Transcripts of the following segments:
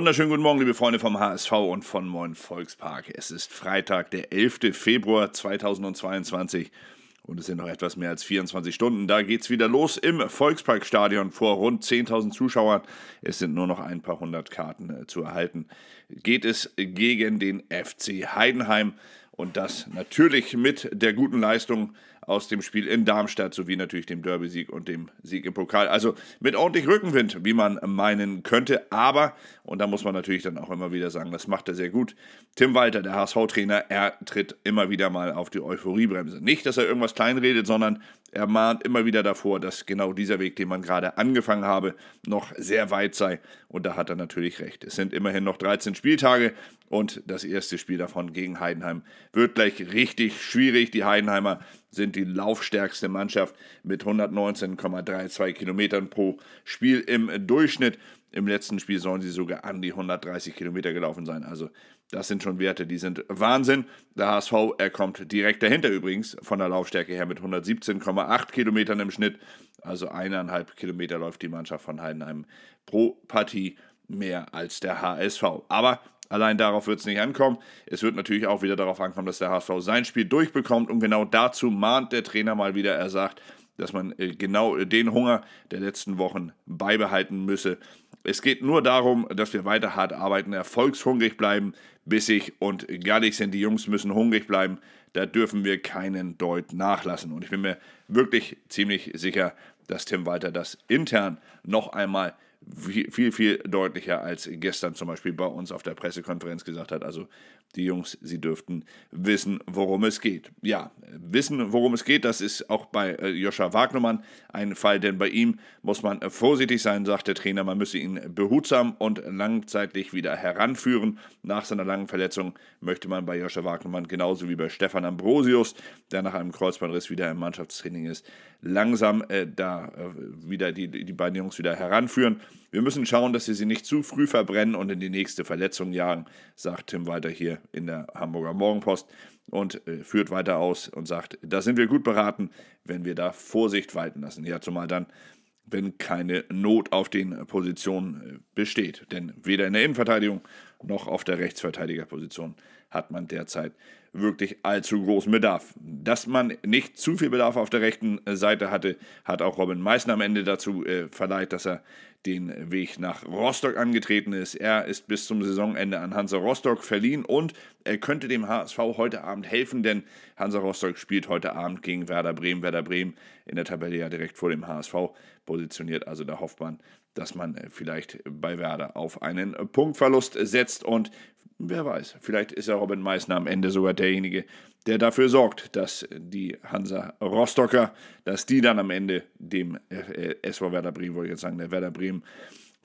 wunderschönen guten Morgen, liebe Freunde vom HSV und von Moin Volkspark. Es ist Freitag, der 11. Februar 2022 und es sind noch etwas mehr als 24 Stunden. Da geht es wieder los im Volksparkstadion vor rund 10.000 Zuschauern. Es sind nur noch ein paar hundert Karten äh, zu erhalten. Geht es gegen den FC Heidenheim und das natürlich mit der guten Leistung aus dem Spiel in Darmstadt sowie natürlich dem Derby-Sieg und dem Sieg im Pokal. Also mit ordentlich Rückenwind, wie man meinen könnte. Aber, und da muss man natürlich dann auch immer wieder sagen, das macht er sehr gut. Tim Walter, der HSV-Trainer, er tritt immer wieder mal auf die Euphoriebremse. Nicht, dass er irgendwas kleinredet, sondern er mahnt immer wieder davor, dass genau dieser Weg, den man gerade angefangen habe, noch sehr weit sei. Und da hat er natürlich recht. Es sind immerhin noch 13 Spieltage und das erste Spiel davon gegen Heidenheim wird gleich richtig schwierig. Die Heidenheimer sind die laufstärkste Mannschaft mit 119,32 Kilometern pro Spiel im Durchschnitt. Im letzten Spiel sollen sie sogar an die 130 Kilometer gelaufen sein. Also das sind schon Werte, die sind Wahnsinn. Der HSV, er kommt direkt dahinter übrigens von der Laufstärke her mit 117,8 Kilometern im Schnitt. Also eineinhalb Kilometer läuft die Mannschaft von Heidenheim pro Partie mehr als der HSV. Aber Allein darauf wird es nicht ankommen. Es wird natürlich auch wieder darauf ankommen, dass der HSV sein Spiel durchbekommt. Und genau dazu mahnt der Trainer mal wieder. Er sagt, dass man äh, genau den Hunger der letzten Wochen beibehalten müsse. Es geht nur darum, dass wir weiter hart arbeiten, erfolgshungrig bleiben, bissig und gallig sind. Die Jungs müssen hungrig bleiben. Da dürfen wir keinen Deut nachlassen. Und ich bin mir wirklich ziemlich sicher, dass Tim Walter das intern noch einmal viel, viel deutlicher als gestern zum Beispiel bei uns auf der Pressekonferenz gesagt hat. Also die Jungs, sie dürften wissen, worum es geht. Ja, wissen, worum es geht, das ist auch bei äh, Joscha Wagnermann ein Fall, denn bei ihm muss man vorsichtig sein, sagt der Trainer. Man müsse ihn behutsam und langzeitlich wieder heranführen. Nach seiner langen Verletzung möchte man bei Joscha Wagnermann genauso wie bei Stefan Ambrosius, der nach einem Kreuzbandriss wieder im Mannschaftstraining ist, langsam äh, da äh, wieder die, die beiden Jungs wieder heranführen. Wir müssen schauen, dass wir sie nicht zu früh verbrennen und in die nächste Verletzung jagen, sagt Tim weiter hier in der Hamburger Morgenpost und äh, führt weiter aus und sagt, da sind wir gut beraten, wenn wir da Vorsicht walten lassen. Ja, zumal dann, wenn keine Not auf den Positionen äh, besteht. Denn weder in der Innenverteidigung noch auf der Rechtsverteidigerposition hat man derzeit wirklich allzu großen Bedarf. Dass man nicht zu viel Bedarf auf der rechten Seite hatte, hat auch Robin Meissner am Ende dazu äh, verleiht, dass er den Weg nach Rostock angetreten ist. Er ist bis zum Saisonende an Hansa Rostock verliehen und er könnte dem HSV heute Abend helfen, denn Hansa Rostock spielt heute Abend gegen Werder Bremen. Werder Bremen in der Tabelle ja direkt vor dem HSV positioniert. Also da hofft man, dass man äh, vielleicht bei Werder auf einen Punktverlust setzt und wer weiß, vielleicht ist ja Robin Meissner am Ende sogar derjenige, der dafür sorgt, dass die Hansa Rostocker, dass die dann am Ende dem äh, SV Werder Bremen, wollte ich jetzt sagen, der Werder Bremen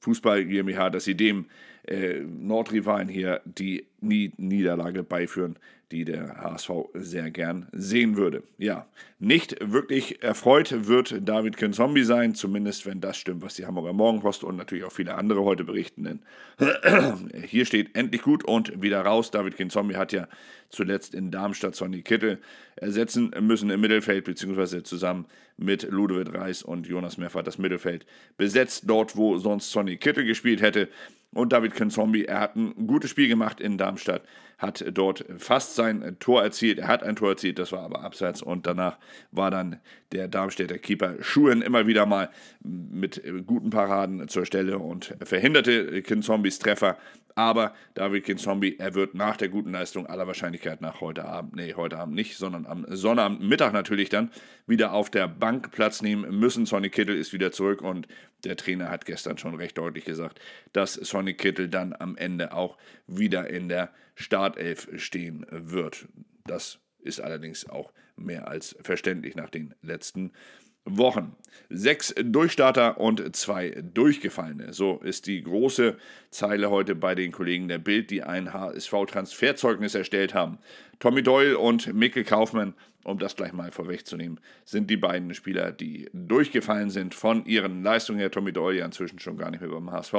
Fußball GmbH, dass sie dem äh, Nordrivalen hier die Niederlage beiführen, die der HSV sehr gern sehen würde. Ja, nicht wirklich erfreut wird David Kinzombie sein, zumindest wenn das stimmt, was die Hamburger Morgenpost und natürlich auch viele andere heute berichten. Denn hier steht endlich gut und wieder raus. David Kinzombie hat ja zuletzt in Darmstadt Sonny Kittel ersetzen müssen im Mittelfeld, beziehungsweise zusammen mit Ludovic Reis und Jonas Meffert das Mittelfeld besetzt, dort wo sonst Sonny Kittel gespielt hätte. Und David Kenzombi, er hat ein gutes Spiel gemacht in Darmstadt, hat dort fast sein Tor erzielt. Er hat ein Tor erzielt, das war aber abseits. Und danach war dann der Darmstädter Keeper Schuhen immer wieder mal mit guten Paraden zur Stelle und verhinderte Kinzombis Treffer. Aber David Kinzombie, er wird nach der guten Leistung aller Wahrscheinlichkeit nach heute Abend, nee, heute Abend nicht, sondern am Sonnabendmittag natürlich dann wieder auf der Bank Platz nehmen müssen. Sonny Kittel ist wieder zurück und der Trainer hat gestern schon recht deutlich gesagt, dass Sonny Kittel dann am Ende auch wieder in der Startelf stehen wird. Das ist allerdings auch mehr als verständlich nach den letzten Wochen. Sechs Durchstarter und zwei Durchgefallene. So ist die große Zeile heute bei den Kollegen der Bild, die ein HSV-Transferzeugnis erstellt haben. Tommy Doyle und Mikkel Kaufmann, um das gleich mal vorwegzunehmen, sind die beiden Spieler, die durchgefallen sind von ihren Leistungen her. Tommy Doyle ja inzwischen schon gar nicht mehr beim HSV.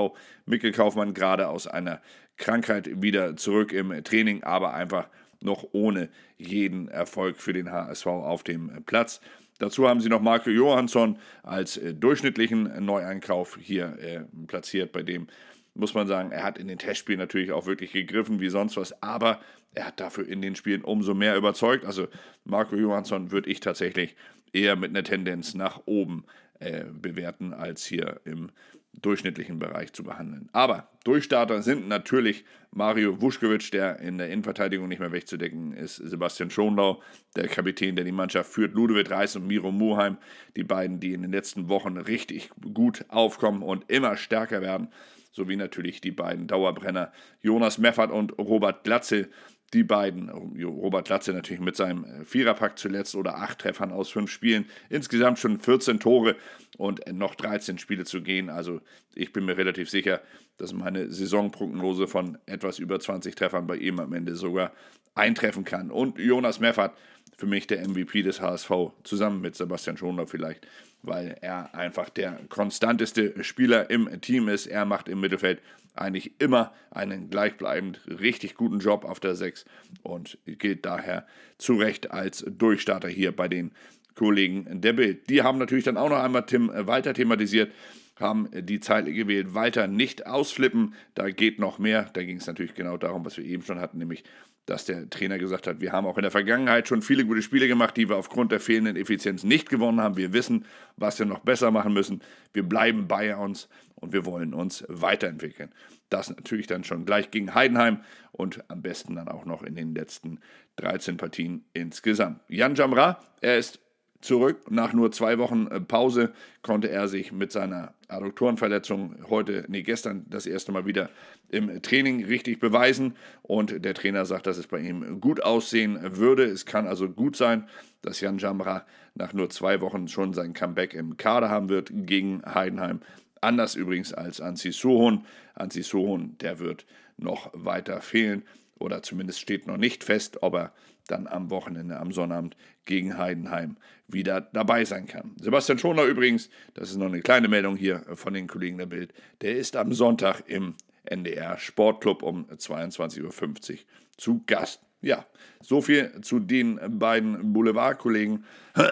Mikkel Kaufmann gerade aus einer Krankheit wieder zurück im Training, aber einfach noch ohne jeden Erfolg für den HSV auf dem Platz. Dazu haben sie noch Marco Johansson als äh, durchschnittlichen Neueinkauf hier äh, platziert, bei dem muss man sagen, er hat in den Testspielen natürlich auch wirklich gegriffen wie sonst was, aber er hat dafür in den Spielen umso mehr überzeugt. Also Marco Johansson würde ich tatsächlich eher mit einer Tendenz nach oben äh, bewerten, als hier im durchschnittlichen Bereich zu behandeln. Aber Durchstarter sind natürlich Mario Vuskovic, der in der Innenverteidigung nicht mehr wegzudecken ist, Sebastian Schonlau, der Kapitän, der die Mannschaft führt, Ludovic Reis und Miro Muheim, die beiden, die in den letzten Wochen richtig gut aufkommen und immer stärker werden, sowie natürlich die beiden Dauerbrenner Jonas Meffert und Robert Glatze, die beiden, Robert Latze natürlich mit seinem äh, Viererpack zuletzt oder acht Treffern aus fünf Spielen, insgesamt schon 14 Tore und noch 13 Spiele zu gehen. Also ich bin mir relativ sicher, dass meine Saisonprognose von etwas über 20 Treffern bei ihm am Ende sogar eintreffen kann. Und Jonas Meffert, für mich der MVP des HSV, zusammen mit Sebastian Schoner vielleicht, weil er einfach der konstanteste Spieler im Team ist. Er macht im Mittelfeld eigentlich immer einen gleichbleibend richtig guten Job auf der 6 und gilt daher zu Recht als Durchstarter hier bei den Kollegen der Bild. Die haben natürlich dann auch noch einmal Tim weiter thematisiert, haben die Zeile gewählt, weiter nicht ausflippen, da geht noch mehr. Da ging es natürlich genau darum, was wir eben schon hatten, nämlich dass der Trainer gesagt hat, wir haben auch in der Vergangenheit schon viele gute Spiele gemacht, die wir aufgrund der fehlenden Effizienz nicht gewonnen haben. Wir wissen, was wir noch besser machen müssen. Wir bleiben bei uns und wir wollen uns weiterentwickeln. Das natürlich dann schon gleich gegen Heidenheim und am besten dann auch noch in den letzten 13 Partien insgesamt. Jan Jamra, er ist zurück. Nach nur zwei Wochen äh, Pause konnte er sich mit seiner Adduktorenverletzung heute, nee, gestern das erste Mal wieder im Training richtig beweisen. Und der Trainer sagt, dass es bei ihm gut aussehen würde. Es kann also gut sein, dass Jan Jamra nach nur zwei Wochen schon sein Comeback im Kader haben wird gegen Heidenheim. Anders übrigens als Anzi Sohon. Anzi Sohon, der wird noch weiter fehlen oder zumindest steht noch nicht fest, ob er dann am Wochenende, am Sonnabend gegen Heidenheim wieder dabei sein kann. Sebastian Schoner übrigens, das ist noch eine kleine Meldung hier von den Kollegen der Bild, der ist am Sonntag im NDR Sportclub um 22.50 Uhr zu Gast. Ja, so viel zu den beiden Boulevardkollegen.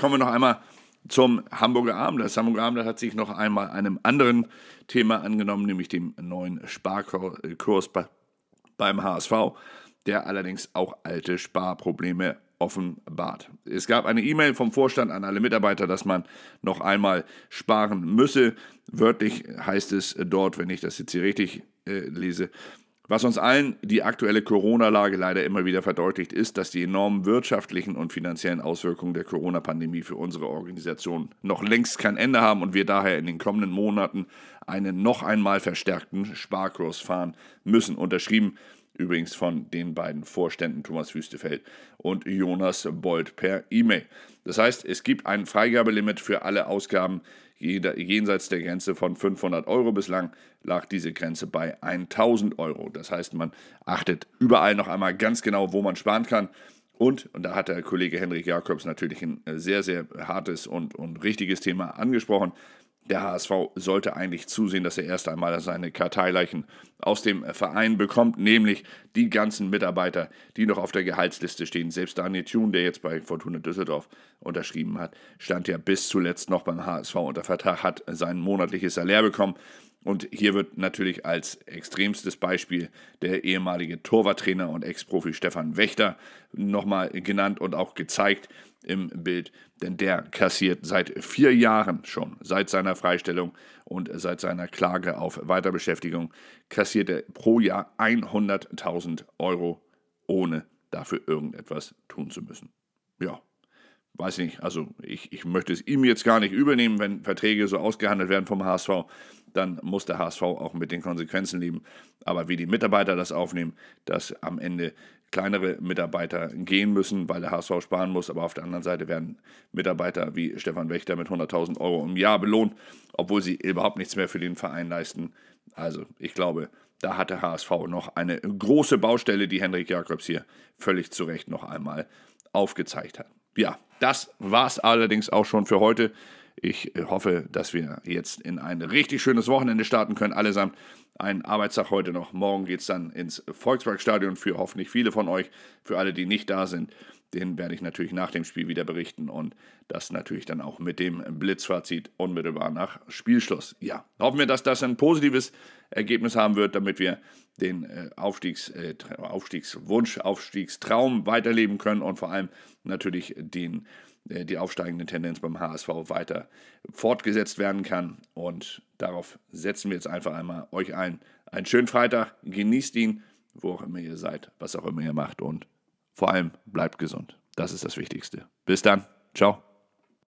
Kommen wir noch einmal zum Hamburger Abend. Das Hamburger Abend hat sich noch einmal einem anderen Thema angenommen, nämlich dem neuen Sparkurs beim HSV der allerdings auch alte Sparprobleme offenbart. Es gab eine E-Mail vom Vorstand an alle Mitarbeiter, dass man noch einmal sparen müsse. Wörtlich heißt es dort, wenn ich das jetzt hier richtig äh, lese, was uns allen die aktuelle Corona-Lage leider immer wieder verdeutlicht, ist, dass die enormen wirtschaftlichen und finanziellen Auswirkungen der Corona-Pandemie für unsere Organisation noch längst kein Ende haben und wir daher in den kommenden Monaten einen noch einmal verstärkten Sparkurs fahren müssen. Unterschrieben Übrigens von den beiden Vorständen Thomas Wüstefeld und Jonas Bold per E-Mail. Das heißt, es gibt ein Freigabelimit für alle Ausgaben jenseits der Grenze von 500 Euro. Bislang lag diese Grenze bei 1000 Euro. Das heißt, man achtet überall noch einmal ganz genau, wo man sparen kann. Und, und da hat der Kollege Henrik Jakobs natürlich ein sehr, sehr hartes und, und richtiges Thema angesprochen der HSV sollte eigentlich zusehen, dass er erst einmal seine Karteileichen aus dem Verein bekommt, nämlich die ganzen Mitarbeiter, die noch auf der Gehaltsliste stehen. Selbst Daniel Thun, der jetzt bei Fortuna Düsseldorf unterschrieben hat, stand ja bis zuletzt noch beim HSV unter Vertrag, hat sein monatliches Salär bekommen. Und hier wird natürlich als extremstes Beispiel der ehemalige Torwarttrainer und Ex-Profi Stefan Wächter nochmal genannt und auch gezeigt, im Bild, denn der kassiert seit vier Jahren schon, seit seiner Freistellung und seit seiner Klage auf Weiterbeschäftigung, kassiert er pro Jahr 100.000 Euro, ohne dafür irgendetwas tun zu müssen. Ja, weiß nicht, also ich, ich möchte es ihm jetzt gar nicht übernehmen, wenn Verträge so ausgehandelt werden vom HSV, dann muss der HSV auch mit den Konsequenzen leben. Aber wie die Mitarbeiter das aufnehmen, dass am Ende kleinere Mitarbeiter gehen müssen, weil der HSV sparen muss. Aber auf der anderen Seite werden Mitarbeiter wie Stefan Wächter mit 100.000 Euro im Jahr belohnt, obwohl sie überhaupt nichts mehr für den Verein leisten. Also ich glaube, da hat der HSV noch eine große Baustelle, die Henrik Jakobs hier völlig zu Recht noch einmal aufgezeigt hat. Ja, das war es allerdings auch schon für heute. Ich hoffe, dass wir jetzt in ein richtig schönes Wochenende starten können, allesamt. Ein Arbeitstag heute noch. Morgen geht es dann ins Volksparkstadion für hoffentlich viele von euch. Für alle, die nicht da sind, den werde ich natürlich nach dem Spiel wieder berichten und das natürlich dann auch mit dem Blitzfazit unmittelbar nach Spielschluss. Ja, hoffen wir, dass das ein positives Ergebnis haben wird, damit wir den äh, Aufstiegs, äh, Aufstiegswunsch, Aufstiegstraum weiterleben können und vor allem natürlich den, äh, die aufsteigende Tendenz beim HSV weiter fortgesetzt werden kann. Und darauf setzen wir jetzt einfach einmal euch allen einen schönen Freitag. Genießt ihn, wo auch immer ihr seid, was auch immer ihr macht und vor allem bleibt gesund. Das ist das Wichtigste. Bis dann. Ciao.